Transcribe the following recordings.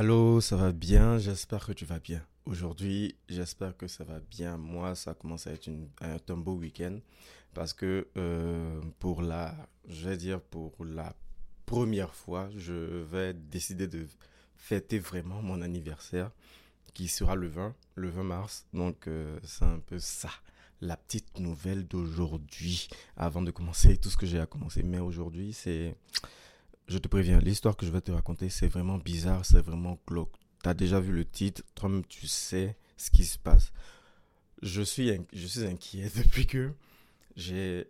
Allô, ça va bien? J'espère que tu vas bien. Aujourd'hui, j'espère que ça va bien. Moi, ça commence à être un, beau week-end parce que euh, pour la, je vais dire pour la première fois, je vais décider de fêter vraiment mon anniversaire qui sera le 20, le 20 mars. Donc, euh, c'est un peu ça, la petite nouvelle d'aujourd'hui avant de commencer tout ce que j'ai à commencer. Mais aujourd'hui, c'est je te préviens, l'histoire que je vais te raconter, c'est vraiment bizarre, c'est vraiment glauque. Tu as déjà vu le titre, toi-même tu sais ce qui se passe. Je suis, je suis inquiet depuis que j'ai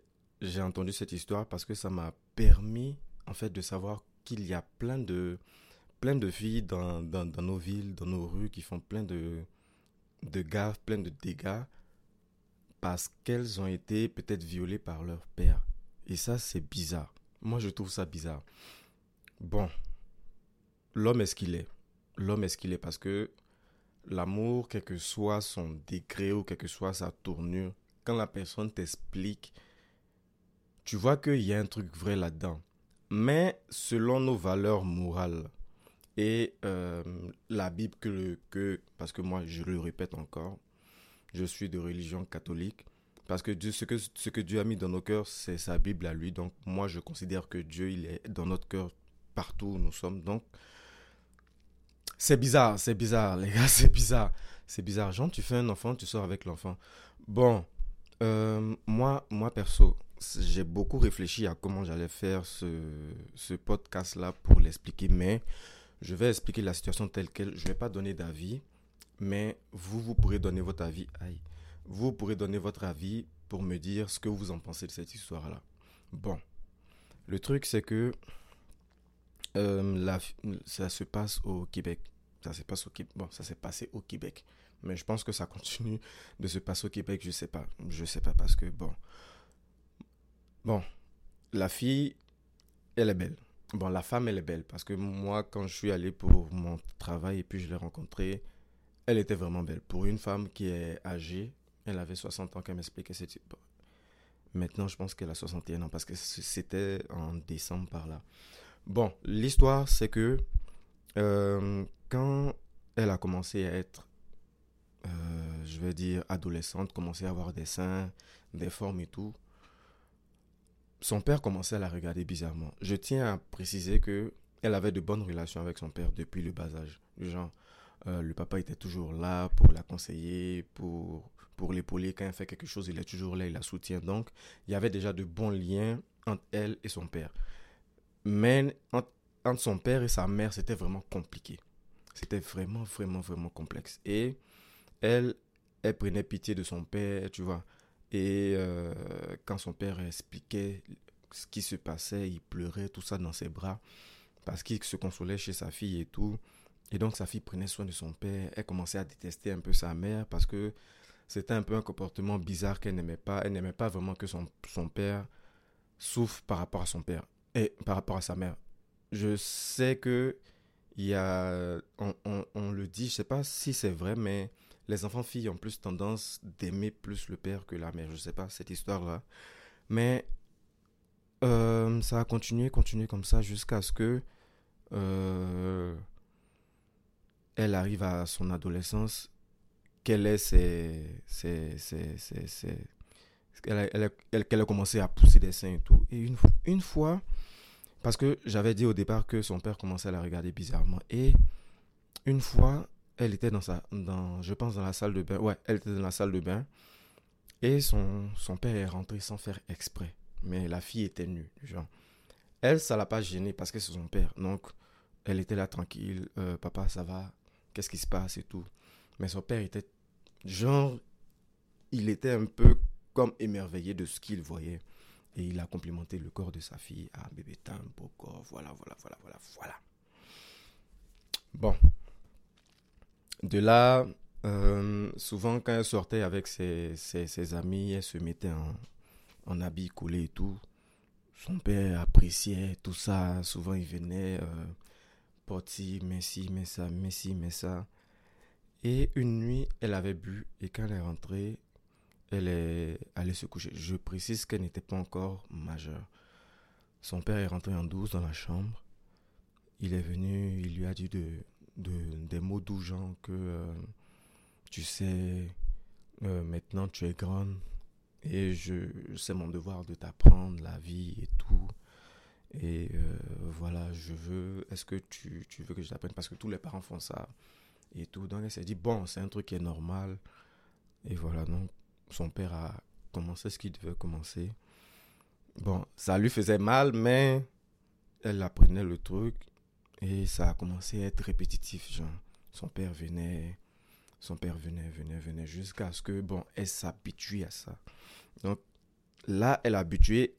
entendu cette histoire parce que ça m'a permis en fait de savoir qu'il y a plein de, plein de filles dans, dans, nos villes, dans nos rues qui font plein de, de gaffes, plein de dégâts parce qu'elles ont été peut-être violées par leur père. Et ça, c'est bizarre. Moi, je trouve ça bizarre. Bon, l'homme est ce qu'il est. L'homme est ce qu'il est parce que l'amour, quel que soit son degré ou quelle que soit sa tournure, quand la personne t'explique, tu vois qu'il y a un truc vrai là-dedans. Mais selon nos valeurs morales et euh, la Bible que, que, parce que moi je le répète encore, je suis de religion catholique, parce que ce que, ce que Dieu a mis dans nos cœurs, c'est sa Bible à lui. Donc moi je considère que Dieu, il est dans notre cœur partout où nous sommes. Donc, c'est bizarre, c'est bizarre, les gars, c'est bizarre. C'est bizarre. Jean, tu fais un enfant, tu sors avec l'enfant. Bon, euh, moi, moi, perso, j'ai beaucoup réfléchi à comment j'allais faire ce, ce podcast-là pour l'expliquer, mais je vais expliquer la situation telle qu'elle. Je ne vais pas donner d'avis, mais vous, vous pourrez donner votre avis. Aïe. Vous pourrez donner votre avis pour me dire ce que vous en pensez de cette histoire-là. Bon, le truc, c'est que euh, ça se passe au Québec. Ça se passe au. Bon, ça s'est passé au Québec. Mais je pense que ça continue de se passer au Québec. Je sais pas. Je sais pas parce que bon. Bon, la fille, elle est belle. Bon, la femme, elle est belle parce que moi, quand je suis allé pour mon travail et puis je l'ai rencontrée, elle était vraiment belle. Pour une femme qui est âgée, elle avait 60 ans qu'elle m'expliquait. Maintenant, je pense qu'elle a 61 ans parce que c'était en décembre par là. Bon, l'histoire, c'est que euh, quand elle a commencé à être, euh, je vais dire, adolescente, commençait à avoir des seins, des formes et tout, son père commençait à la regarder bizarrement. Je tiens à préciser que elle avait de bonnes relations avec son père depuis le bas âge. Genre, euh, le papa était toujours là pour la conseiller, pour, pour l'épauler. Quand elle fait quelque chose, il est toujours là, il la soutient. Donc, il y avait déjà de bons liens entre elle et son père. Mais entre, son père et sa mère, c'était vraiment compliqué. C'était vraiment, vraiment, vraiment complexe. Et elle, elle prenait pitié de son père, tu vois. Et euh, quand son père expliquait ce qui se passait, il pleurait, tout ça dans ses bras, parce qu'il se consolait chez sa fille et tout. Et donc sa fille prenait soin de son père. Elle commençait à détester un peu sa mère parce que c'était un peu un comportement bizarre qu'elle n'aimait pas. Elle n'aimait pas vraiment que son, son père souffre par rapport à son père et par rapport à sa mère. Je sais que il y a, on, on, le dit, je sais pas si c'est vrai, mais les enfants filles ont plus tendance d'aimer plus le père que la mère. Je sais pas cette histoire-là, mais euh, ça a continué, continué comme ça jusqu'à ce que euh, elle arrive à son adolescence, qu'elle ait ses, ses, ses qu'elle a, a, commencé à pousser des seins et tout. Et une, une fois, parce que j'avais dit au départ que son père commençait à la regarder bizarrement. Et une fois, elle était dans sa, dans, je pense dans la salle de bain. Ouais, elle était dans la salle de bain. Et son, son père est rentré sans faire exprès. Mais la fille était nue, genre. Elle, ça l'a pas gênée parce que c'est son père. Donc, elle était là tranquille. Euh, papa, ça va? Qu'est-ce qui se passe et tout? Mais son père était, genre, il était un peu comme émerveillé de ce qu'il voyait. Et il a complimenté le corps de sa fille. Ah, bébé, t'as un beau corps. Voilà, voilà, voilà, voilà, voilà. Bon. De là, euh, souvent quand elle sortait avec ses, ses, amis, elle se mettait en, en habit coulé et tout. Son père appréciait tout ça. Souvent, il venait, euh, porter, mais si, mais ça, mais si, mais ça. Et une nuit, elle avait bu et quand elle est rentrée, elle est allée se coucher. Je précise qu'elle n'était pas encore majeure. Son père est rentré en douce dans la chambre. Il est venu, il lui a dit de, de, des mots doux, genre que euh, tu sais, euh, maintenant tu es grande et je, c'est mon devoir de t'apprendre la vie et tout. Et euh, voilà, je veux, est-ce que tu, tu veux que je t'apprenne? Parce que tous les parents font ça et tout. Donc elle s'est dit, bon, c'est un truc qui est normal. Et voilà, donc son père a commencé ce qu'il devait commencer. Bon, ça lui faisait mal, mais elle apprenait le truc et ça a commencé à être répétitif. Genre, son père venait, son père venait, venait, venait, jusqu'à ce que, bon, elle s'habitue à ça. Donc là, elle a habitué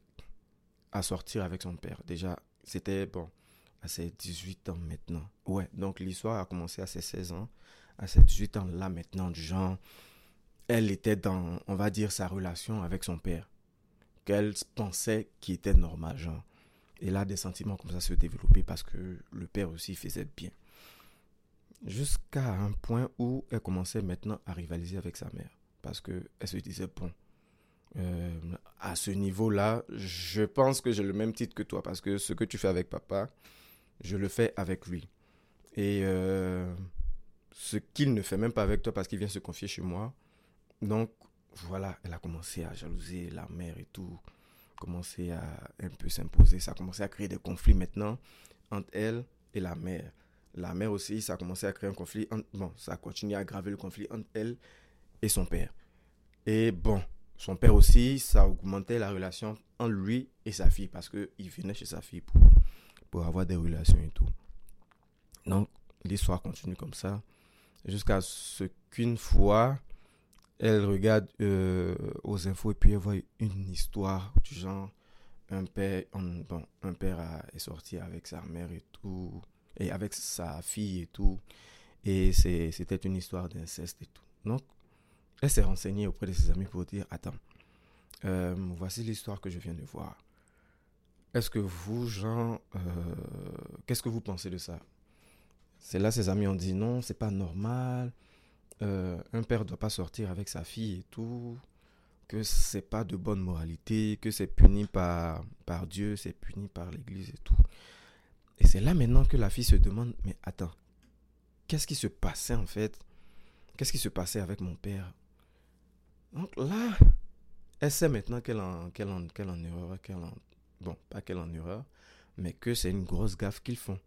à sortir avec son père. Déjà, c'était, bon, à ses 18 ans maintenant. Ouais, donc l'histoire a commencé à ses 16 ans. À ses 18 ans, là maintenant, du genre, elle était dans, on va dire, sa relation avec son père. Qu'elle pensait qui était normal, genre. Et là, des sentiments comme ça se développaient parce que le père aussi faisait bien. Jusqu'à un point où elle commençait maintenant à rivaliser avec sa mère. Parce qu'elle se disait, bon, euh, à ce niveau-là, je pense que j'ai le même titre que toi. Parce que ce que tu fais avec papa, je le fais avec lui. Et euh, ce qu'il ne fait même pas avec toi parce qu'il vient se confier chez moi. Donc, voilà, elle a commencé à jalouser la mère et tout commencé à un peu s'imposer. Ça a commencé à créer des conflits maintenant entre elle et la mère. La mère aussi, ça a commencé à créer un conflit. bon, ça a continué à aggraver le conflit entre elle et son père. Et bon, son père aussi, ça a augmenté la relation entre lui et sa fille parce qu'il venait chez sa fille pour, pour avoir des relations et tout. Donc, l'histoire continue comme ça jusqu'à ce qu'une fois, elle regarde euh, aux infos et puis elle voit une histoire du genre un père, bon, un père est sorti avec sa mère et tout, et avec sa fille et tout, et c'était une histoire d'inceste et tout. Donc, elle s'est renseignée auprès de ses amis pour dire, attends, euh, voici l'histoire que je viens de voir. Est-ce que vous, Jean, euh, qu'est-ce que vous pensez de ça? C'est là ses amis ont dit non, c'est pas normal. Euh, un père ne doit pas sortir avec sa fille et tout, que c'est pas de bonne moralité, que c'est puni par, par Dieu, c'est puni par l'Église et tout. Et c'est là maintenant que la fille se demande, mais attends, qu'est-ce qui se passait en fait? Qu'est-ce qui se passait avec mon père? Donc là, elle sait maintenant qu'elle en, qu'elle en, qu'elle en erreur, qu'elle en, bon, pas qu'elle en erreur, mais que c'est une grosse gaffe qu'ils font.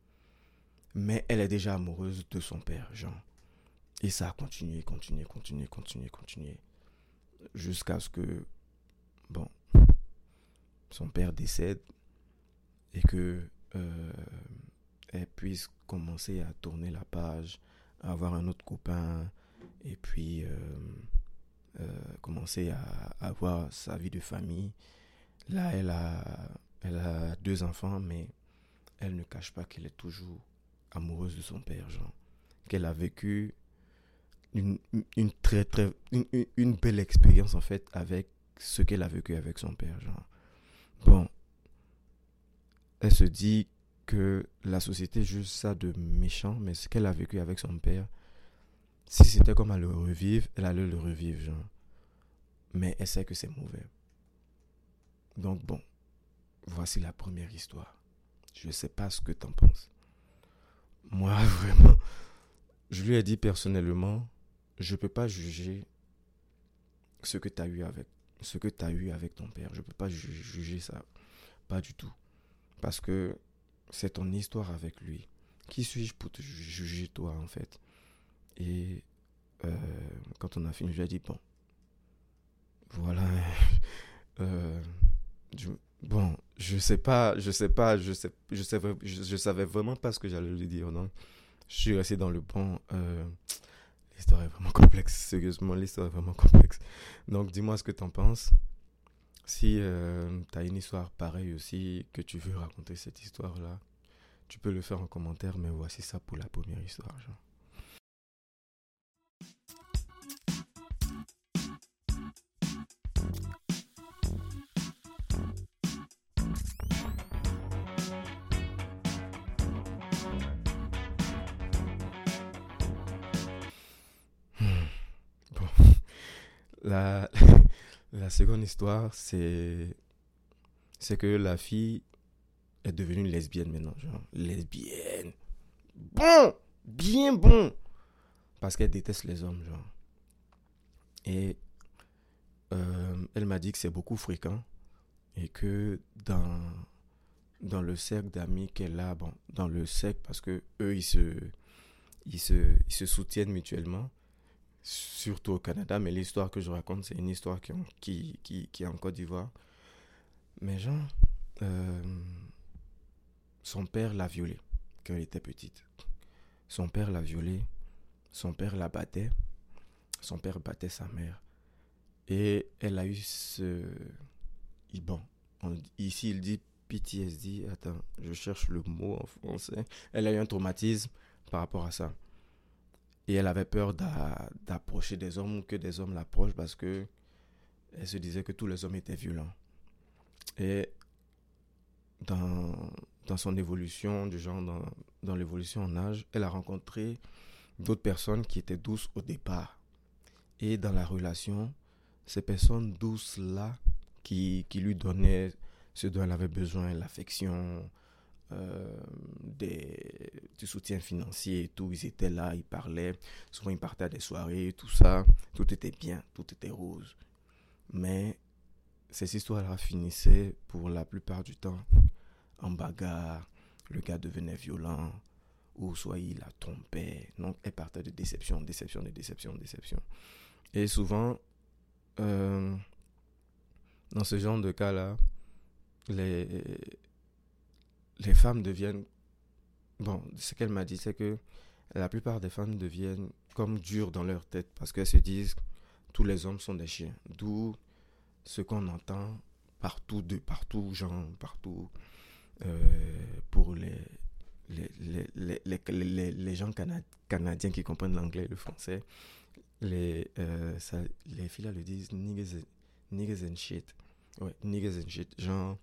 Mais elle est déjà amoureuse de son père, Jean. Et ça a continué, continué, continué, continué, continué. Jusqu'à ce que, bon, son père décède et que euh, elle puisse commencer à tourner la page, avoir un autre copain et puis euh, euh, commencer à, avoir sa vie de famille. Là, elle a, elle a deux enfants, mais elle ne cache pas qu'elle est toujours amoureuse de son père, Jean. Qu'elle a vécu une, très, très, une, belle expérience en fait avec ce qu'elle a vécu avec son père. Genre. Bon, elle se dit que la société juge ça de méchant, mais ce qu'elle a vécu avec son père, si c'était comme à le revivre, elle allait le revivre, genre. Mais elle sait que c'est mauvais. Donc bon, voici la première histoire. Je ne sais pas ce que tu en penses. Moi, vraiment, je lui ai dit personnellement, je ne peux pas juger ce que tu as eu avec ce que tu eu avec ton père. Je ne peux pas juger ça. Pas du tout. Parce que c'est ton histoire avec lui. Qui suis-je pour te juger toi en fait? Et euh, quand on a fini, je lui ai dit, bon, voilà. Euh, bon, je sais pas, je sais pas, je sais, je savais, je, vraiment pas ce que j'allais lui dire. Non, je suis resté dans le bon. Euh, L'histoire est vraiment complexe. Sérieusement, l'histoire est vraiment complexe. Donc, dis-moi ce que tu en penses. Si euh, tu as une histoire pareille aussi, que tu veux raconter cette histoire-là, tu peux le faire en commentaire. Mais voici ça pour la première histoire. Genre. La, la seconde histoire, c'est, c'est que la fille est devenue lesbienne maintenant. Lesbienne. Bon! Bien bon. Parce qu'elle déteste les hommes, genre. Et euh, elle m'a dit que c'est beaucoup fréquent et que dans, dans le cercle d'amis qu'elle a, bon, dans le cercle, parce que eux, ils se, ils se, ils se soutiennent mutuellement, surtout au Canada, mais l'histoire que je raconte, c'est une histoire qui, qui, qui, est en Côte d'Ivoire. Mais genre, euh, son père l'a violée quand elle était petite. Son père l'a violée, son père la battait, son père battait sa mère. Et elle a eu ce... Bon, ici il dit PTSD. Attends, je cherche le mot en français. Elle a eu un traumatisme par rapport à ça. Et elle avait peur d'approcher des hommes ou que des hommes l'approchent parce que elle se disait que tous les hommes étaient violents. Et dans, dans son évolution, du genre dans, dans l'évolution en âge, elle a rencontré d'autres personnes qui étaient douces au départ. Et dans la relation, ces personnes douces-là qui, qui lui donnaient ce dont elle avait besoin, l'affection, euh, des, du soutien financier et tout. Ils étaient là, ils parlaient. Souvent, ils partaient à des soirées, tout ça. Tout était bien, tout était rose. Mais ces histoires-là finissaient pour la plupart du temps en bagarre. Le gars devenait violent. Ou soit il la trompait. Donc, elle partait de déception, déception, de déception, déception. Et souvent, euh, dans ce genre de cas-là, les, les femmes deviennent... Bon, ce qu'elle m'a dit, c'est que la plupart des femmes deviennent comme dures dans leur tête parce qu'elles se disent tous les hommes sont des chiens. D'où ce qu'on entend partout, de partout, genre, partout, euh, pour les, les, les, les, les, gens canadiens qui comprennent l'anglais et le français. Les, euh, les filles là le disent niggas and shit. Ouais, niggas and shit. Genre,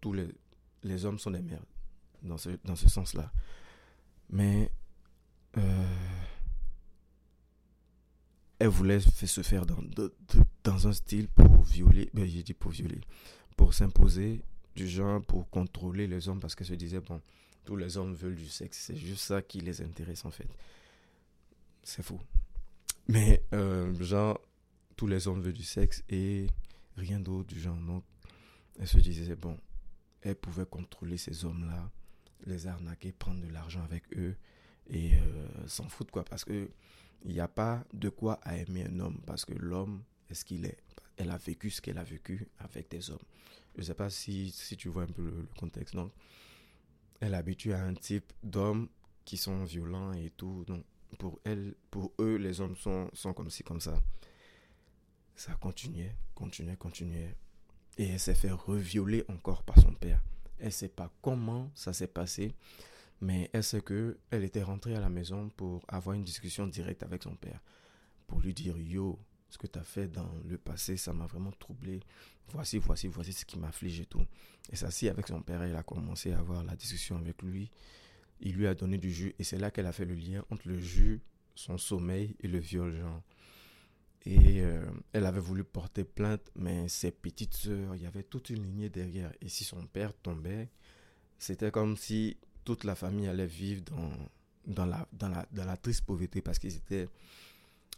tous les, les hommes sont des merdes dans ce, dans ce sens-là. Mais euh, elle voulait se faire dans, dans un style pour violer, ben j'ai dit pour violer, pour s'imposer du genre, pour contrôler les hommes parce qu'elle se disait, bon, tous les hommes veulent du sexe, c'est juste ça qui les intéresse en fait. C'est faux. Mais euh, genre, tous les hommes veulent du sexe et rien d'autre du genre. Donc, elle se disait, bon, elle pouvait contrôler ces hommes-là, les arnaquer, prendre de l'argent avec eux et euh, s'en foutre quoi. Parce que il n'y a pas de quoi à aimer un homme parce que l'homme est ce qu'il est. Elle a vécu ce qu'elle a vécu avec des hommes. Je ne sais pas si, si tu vois un peu le, contexte. Donc, elle est habituée à un type d'hommes qui sont violents et tout. Donc, pour elle, pour eux, les hommes sont, sont comme ci, comme ça. Ça continuait, continuait, continuait. Et elle s'est fait revioler encore par son père. Elle ne sait pas comment ça s'est passé, mais elle sait que elle était rentrée à la maison pour avoir une discussion directe avec son père. Pour lui dire, yo, ce que tu as fait dans le passé, ça m'a vraiment troublé. Voici, voici, voici ce qui m'afflige et tout. Et ça, si avec son père, elle a commencé à avoir la discussion avec lui. Il lui a donné du jus et c'est là qu'elle a fait le lien entre le jus, son sommeil et le viol, genre. Et euh, elle avait voulu porter plainte, mais ses petites sœurs, il y avait toute une lignée derrière. Et si son père tombait, c'était comme si toute la famille allait vivre dans, dans, la, dans, la, dans la triste pauvreté parce qu'ils étaient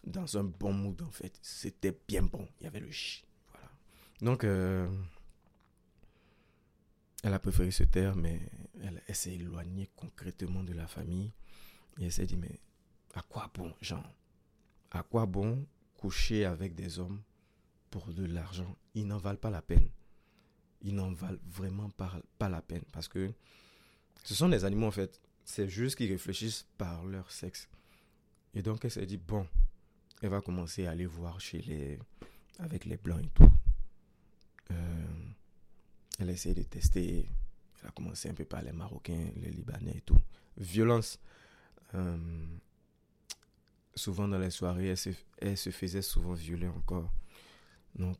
dans un bon mood en fait. C'était bien bon. Il y avait le chi. Voilà. Donc, euh, elle a préféré se taire, mais elle, elle s'est éloignée concrètement de la famille. Et elle s'est dit, mais à quoi bon, Jean À quoi bon coucher avec des hommes pour de l'argent, ils n'en valent pas la peine. Ils n'en valent vraiment pas, pas la peine parce que ce sont des animaux en fait. C'est juste qu'ils réfléchissent par leur sexe. Et donc elle s'est dit, bon, elle va commencer à aller voir chez les... avec les blancs et tout. Euh, elle a essayé de tester. Elle a commencé un peu par les Marocains, les Libanais et tout. Violence. Euh, souvent dans les soirées, elle se, faisait souvent violer encore. Donc,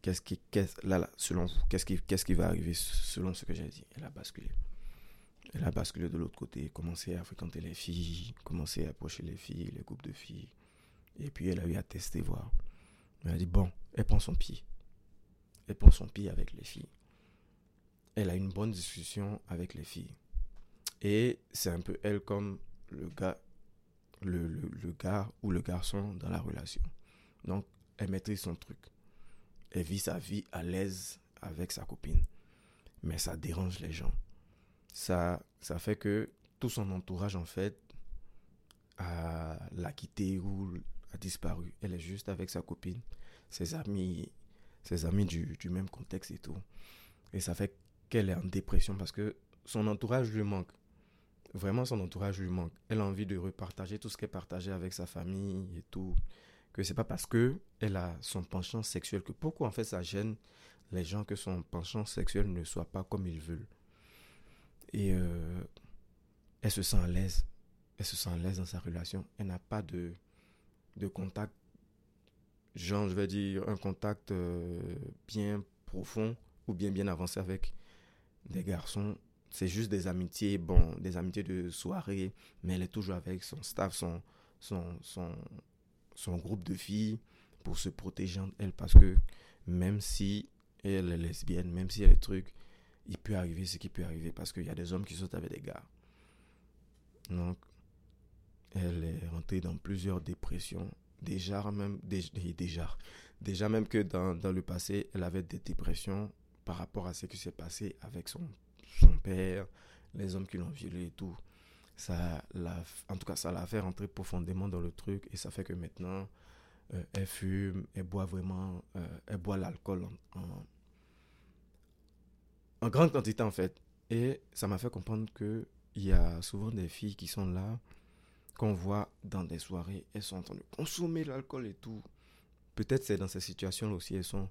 qu'est-ce qui, là, là, selon vous, qu'est-ce qui, qu'est-ce qui va arriver selon ce que j'ai dit? Elle a basculé. Elle a basculé de l'autre côté, commencé à fréquenter les filles, commencé à approcher les filles, les groupes de filles. Et puis elle a eu à tester, voir. Elle a dit, bon, elle prend son pied. Elle prend son pied avec les filles. Elle a une bonne discussion avec les filles. Et c'est un peu elle comme le gars, le, le, gars ou le garçon dans la relation. Donc, elle maîtrise son truc. Elle vit sa vie à l'aise avec sa copine. Mais ça dérange les gens. Ça, ça fait que tout son entourage, en fait, a l'a quitté ou a disparu. Elle est juste avec sa copine, ses amis, ses amis du, du même contexte et tout. Et ça fait qu'elle est en dépression parce que son entourage lui manque. Vraiment, son entourage lui manque. Elle a envie de repartager tout ce qu'elle partageait avec sa famille et tout. Que c'est pas parce que elle a son penchant sexuel que pourquoi en fait ça gêne les gens que son penchant sexuel ne soit pas comme ils veulent. Et euh, elle se sent à l'aise. Elle se sent à l'aise dans sa relation. Elle n'a pas de, de contact, genre, je vais dire, un contact euh, bien profond ou bien bien avancé avec des garçons. C'est juste des amitiés, bon, des amitiés de soirée, mais elle est toujours avec son staff, son, son, son, groupe de filles pour se protéger elle parce que même si elle est lesbienne, même si elle est truc, il peut arriver ce qui peut arriver parce qu'il y a des hommes qui sautent avec des gars. Donc, elle est rentrée dans plusieurs dépressions. Déjà même, déjà, déjà même que dans, dans, le passé, elle avait des dépressions par rapport à ce qui s'est passé avec son, son père, les hommes qui l'ont violée et tout. Ça en tout cas, ça l'a fait rentrer profondément dans le truc et ça fait que maintenant, euh, elle fume, elle boit vraiment, euh, elle boit l'alcool en, grande quantité en fait. Et ça m'a fait comprendre que il y a souvent des filles qui sont là, qu'on voit dans des soirées, elles sont en train de consommer l'alcool et tout. Peut-être c'est dans ces situations aussi, elles sont,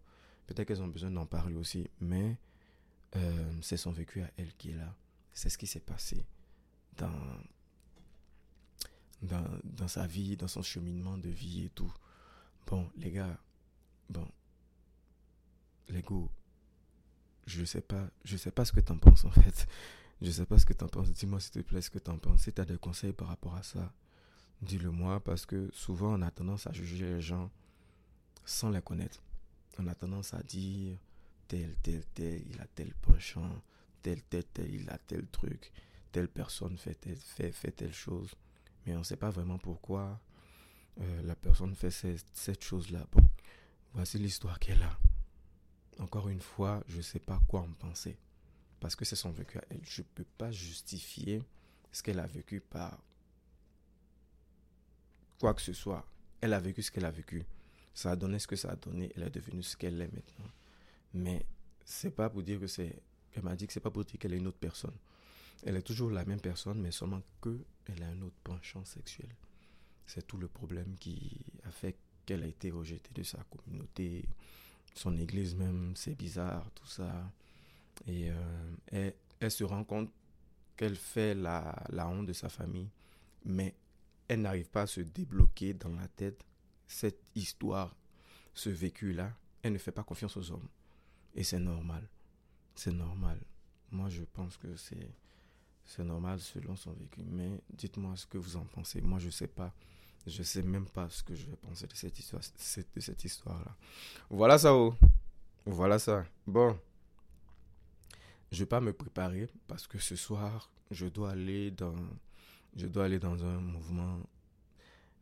peut-être qu'elles ont besoin d'en parler aussi, mais euh, c'est son vécu à elle qui est là. C'est ce qui s'est passé dans, dans, dans sa vie, dans son cheminement de vie et tout. Bon, les gars, bon, les go, je sais pas, je sais pas ce que t'en penses en fait. Je sais pas ce que tu en penses. Dis-moi s'il te plaît ce que tu en penses. Si tu as des conseils par rapport à ça, dis-le moi parce que souvent on a tendance à juger les gens sans les connaître. On a tendance à dire tel, tel, tel, il a tel penchant, tel, tel, tel, il a tel truc, telle personne fait, tel, fait, fait telle chose. Mais on ne sait pas vraiment pourquoi euh, la personne fait cette, cette chose-là. Bon, voici l'histoire qu'elle a. Encore une fois, je ne sais pas quoi en penser parce que c'est son vécu à elle. Je ne peux pas justifier ce qu'elle a vécu par quoi que ce soit. Elle a vécu ce qu'elle a vécu. Ça a donné ce que ça a donné. Elle est devenue ce qu'elle est maintenant. Mais c'est pas pour dire que c'est. Elle m'a dit que c'est pas pour dire qu'elle est une autre personne. Elle est toujours la même personne, mais seulement qu'elle a un autre penchant sexuel. C'est tout le problème qui a fait qu'elle a été rejetée de sa communauté, son église même. C'est bizarre, tout ça. Et euh, elle, se rend compte qu'elle fait la honte de sa famille, mais elle n'arrive pas à se débloquer dans la tête cette histoire, ce vécu-là. Elle ne fait pas confiance aux hommes. Et c'est normal. C'est normal. Moi, je pense que c'est normal selon son vécu. Mais dites-moi ce que vous en pensez. Moi, je ne sais pas. Je ne sais même pas ce que je vais penser de cette histoire, de cette histoire-là. Voilà ça, oh. Voilà ça. Bon je vais pas me préparer parce que ce soir, je dois aller dans, je dois aller dans un mouvement.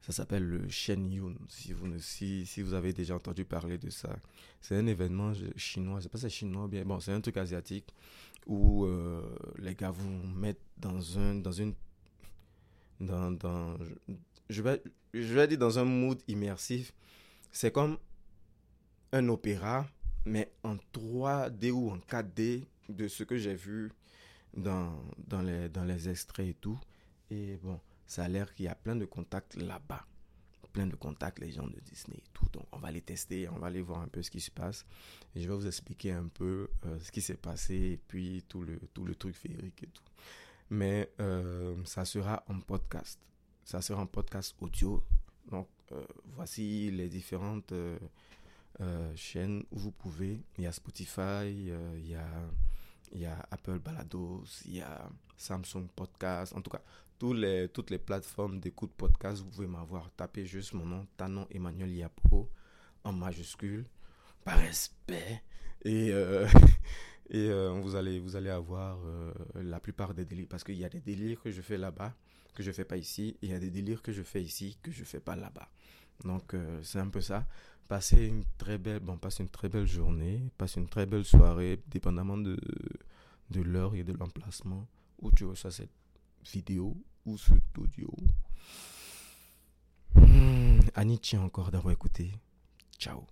Ça s'appelle le Shen Yun. Si vous, si, si vous avez déjà entendu parler de ça, c'est un événement chinois. Je sais pas si c'est chinois bien. Bon, c'est un truc asiatique où euh, les gars vont mettre dans un, dans une, dans, dans, je vais, je vais dire dans un mood immersif. C'est comme un opéra, mais en 3D ou en 4D de ce que j'ai vu dans, dans, les, dans les extraits et tout. Et bon, ça a l'air qu'il y a plein de contacts là-bas. Plein de contacts, les gens de Disney et tout. Donc, on va les tester, on va aller voir un peu ce qui se passe. Je vais vous expliquer un peu euh, ce qui s'est passé et puis tout le, tout le truc féerique et tout. Mais euh, ça sera en podcast. Ça sera en podcast audio. Donc, euh, voici les différentes chaînes où vous pouvez. Il y a Spotify, il y a il y a Apple Balados, il y a Samsung Podcast, en tout cas, tous les, toutes les plateformes d'écoute podcast, vous pouvez m'avoir. tapé juste mon nom, Tanon Emmanuel Yapo, en majuscule, par respect. Et, euh, Et euh, vous, allez, vous allez avoir euh, la plupart des délires. Parce qu'il y a des délires que je fais là-bas, que je fais pas ici. Et il y a des délires que je fais ici, que je fais pas là-bas. Donc, c'est un peu ça. Passez une très belle, bon, passez une très belle journée. Passez une très belle soirée, dépendamment de, de l'heure et de l'emplacement où tu reçois cette vidéo ou cet audio? Hmm, Annie tient encore d'avoir écouté. Ciao.